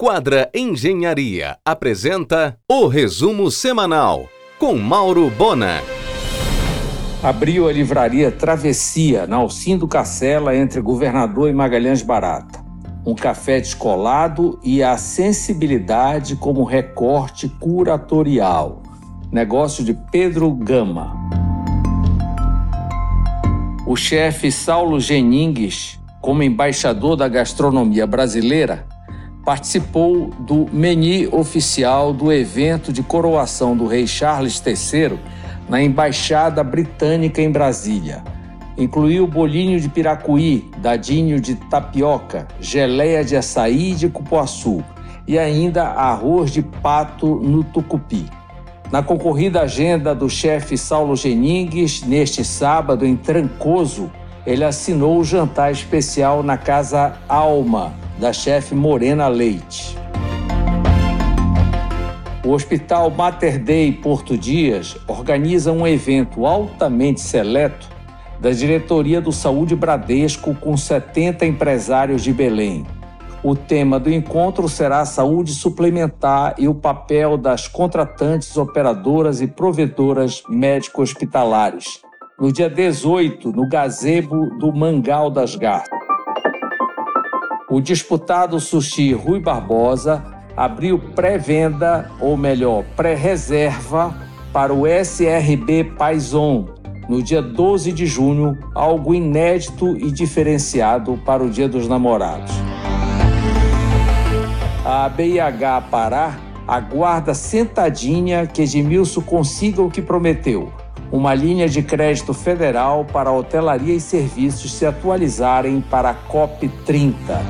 Quadra Engenharia apresenta o resumo semanal com Mauro Bona. Abriu a livraria Travessia, na Alcindo Cacela, entre Governador e Magalhães Barata. Um café descolado e a sensibilidade como recorte curatorial. Negócio de Pedro Gama. O chefe Saulo Geningues, como embaixador da gastronomia brasileira, participou do menu oficial do evento de coroação do rei Charles III na Embaixada Britânica em Brasília. Incluiu bolinho de piracuí, dadinho de tapioca, geleia de açaí de cupuaçu e ainda arroz de pato no tucupi. Na concorrida agenda do chefe Saulo Geningues, neste sábado em Trancoso, ele assinou o jantar especial na Casa Alma, da chefe Morena Leite. O Hospital Mater Dei Porto Dias organiza um evento altamente seleto da Diretoria do Saúde Bradesco com 70 empresários de Belém. O tema do encontro será a saúde suplementar e o papel das contratantes, operadoras e provedoras médico-hospitalares. No dia 18, no gazebo do Mangal das Garças. O disputado sushi Rui Barbosa abriu pré-venda, ou melhor, pré-reserva, para o SRB Paison no dia 12 de junho, algo inédito e diferenciado para o Dia dos Namorados. A BIH Pará aguarda sentadinha que Edmilson consiga o que prometeu uma linha de crédito federal para hotelaria e serviços se atualizarem para a COP 30.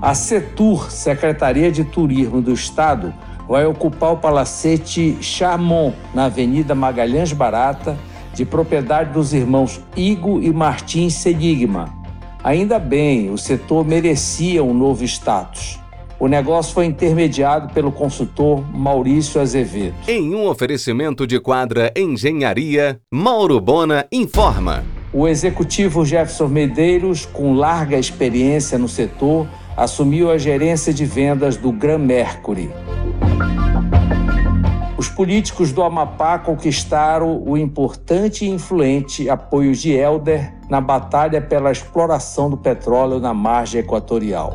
A CETUR, Secretaria de Turismo do Estado, vai ocupar o palacete Charmont, na Avenida Magalhães Barata, de propriedade dos irmãos Igo e Martins Senigma. Ainda bem, o setor merecia um novo status. O negócio foi intermediado pelo consultor Maurício Azevedo. Em um oferecimento de quadra Engenharia, Mauro Bona informa. O executivo Jefferson Medeiros, com larga experiência no setor, assumiu a gerência de vendas do Gran Mercury. Os políticos do Amapá conquistaram o importante e influente apoio de Helder na batalha pela exploração do petróleo na margem equatorial.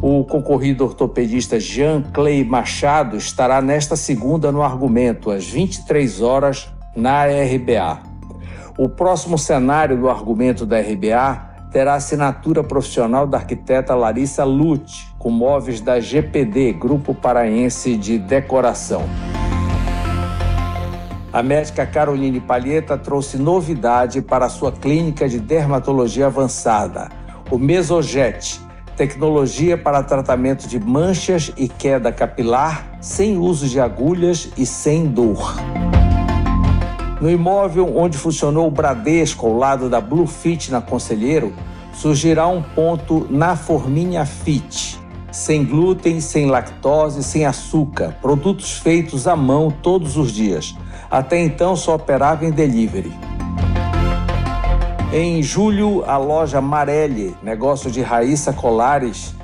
O concorrido ortopedista Jean Clay Machado estará nesta segunda no argumento, às 23 horas, na RBA. O próximo cenário do argumento da RBA terá assinatura profissional da arquiteta Larissa Lute, com móveis da GPD, Grupo Paraense de Decoração. A médica Caroline Palheta trouxe novidade para a sua clínica de dermatologia avançada, o Mesojet, tecnologia para tratamento de manchas e queda capilar sem uso de agulhas e sem dor. No imóvel onde funcionou o Bradesco ao lado da Blue Fit na Conselheiro, surgirá um ponto na Forminha Fit, sem glúten, sem lactose, sem açúcar, produtos feitos à mão todos os dias. Até então só operava em delivery. Em julho, a loja Marelli, negócio de Raíssa Colares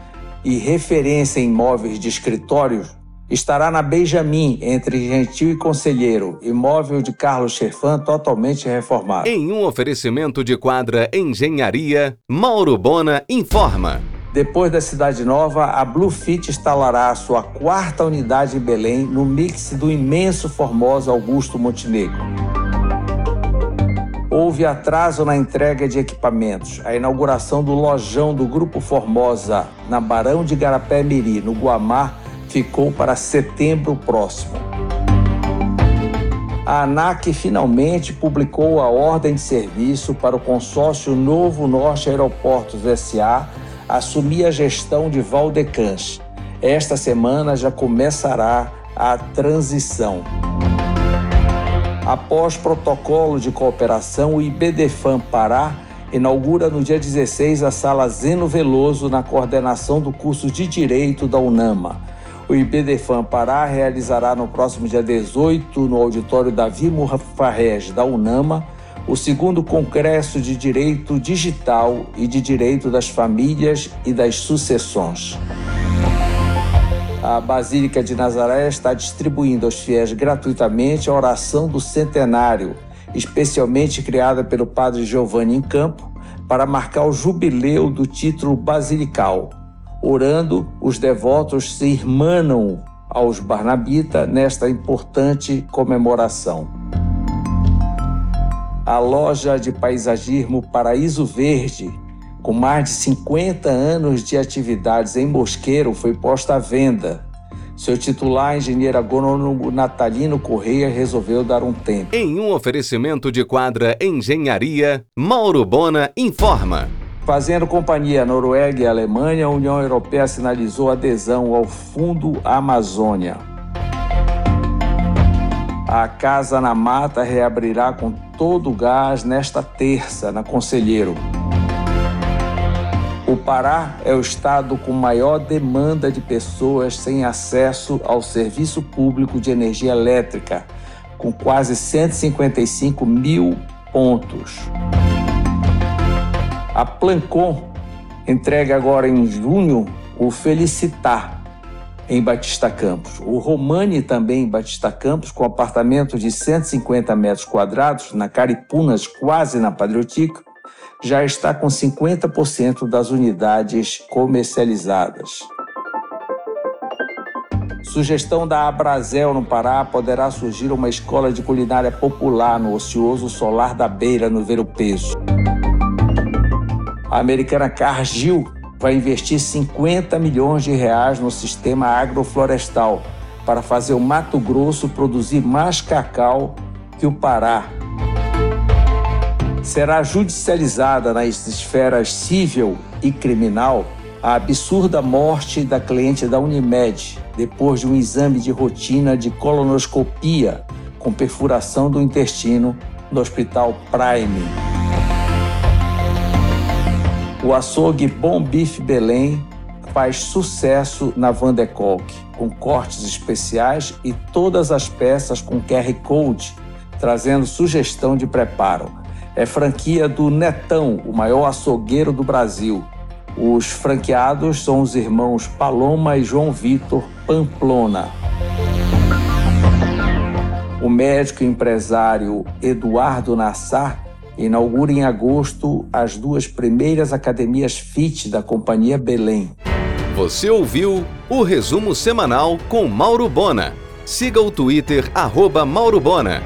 e referência em móveis de escritório, estará na Benjamin, entre Gentil e Conselheiro, imóvel de Carlos Chefan totalmente reformado. Em um oferecimento de quadra Engenharia, Mauro Bona informa. Depois da Cidade Nova, a Bluefit instalará a sua quarta unidade em Belém no mix do imenso Formosa Augusto Montenegro houve atraso na entrega de equipamentos. A inauguração do lojão do Grupo Formosa na Barão de Garapé-Miri, no Guamá, ficou para setembro próximo. A ANAC finalmente publicou a ordem de serviço para o consórcio Novo Norte Aeroportos SA assumir a gestão de Valdecans. Esta semana já começará a transição. Após protocolo de cooperação, o IBDFAM Pará inaugura no dia 16 a sala Zeno Veloso na coordenação do curso de Direito da UNAMA. O IBDFAM Pará realizará no próximo dia 18, no auditório Davi Farrege da UNAMA, o segundo Congresso de Direito Digital e de Direito das Famílias e das Sucessões. A Basílica de Nazaré está distribuindo aos fiéis gratuitamente a oração do centenário, especialmente criada pelo padre Giovanni Campo, para marcar o jubileu do título basilical. Orando, os devotos se irmanam aos Barnabita nesta importante comemoração. A loja de paisagismo Paraíso Verde, com mais de 50 anos de atividades em Mosqueiro, foi posta à venda. Seu titular, engenheiro agrônomo Natalino Correia, resolveu dar um tempo. Em um oferecimento de quadra Engenharia, Mauro Bona informa. Fazendo companhia à Noruega e à Alemanha, a União Europeia sinalizou adesão ao Fundo Amazônia. A Casa na Mata reabrirá com todo o gás nesta terça, na Conselheiro. Pará é o estado com maior demanda de pessoas sem acesso ao serviço público de energia elétrica, com quase 155 mil pontos. A Plancon entrega agora em junho o Felicitar, em Batista Campos. O Romani também em Batista Campos, com apartamento de 150 metros quadrados, na Caripunas, quase na Patriotica, já está com 50% das unidades comercializadas. Sugestão da Abrazel no Pará poderá surgir uma escola de culinária popular no ocioso Solar da Beira, no Ver o Peso. A americana Cargill vai investir 50 milhões de reais no sistema agroflorestal para fazer o Mato Grosso produzir mais cacau que o Pará. Será judicializada nas esferas civil e criminal a absurda morte da cliente da Unimed depois de um exame de rotina de colonoscopia com perfuração do intestino no Hospital Prime. O açougue Bom Bife Belém faz sucesso na Van de Kolk, com cortes especiais e todas as peças com QR Code, trazendo sugestão de preparo. É franquia do Netão, o maior açougueiro do Brasil. Os franqueados são os irmãos Paloma e João Vitor Pamplona. O médico e empresário Eduardo Nassar inaugura em agosto as duas primeiras academias FIT da Companhia Belém. Você ouviu o resumo semanal com Mauro Bona. Siga o Twitter, arroba Mauro Bona.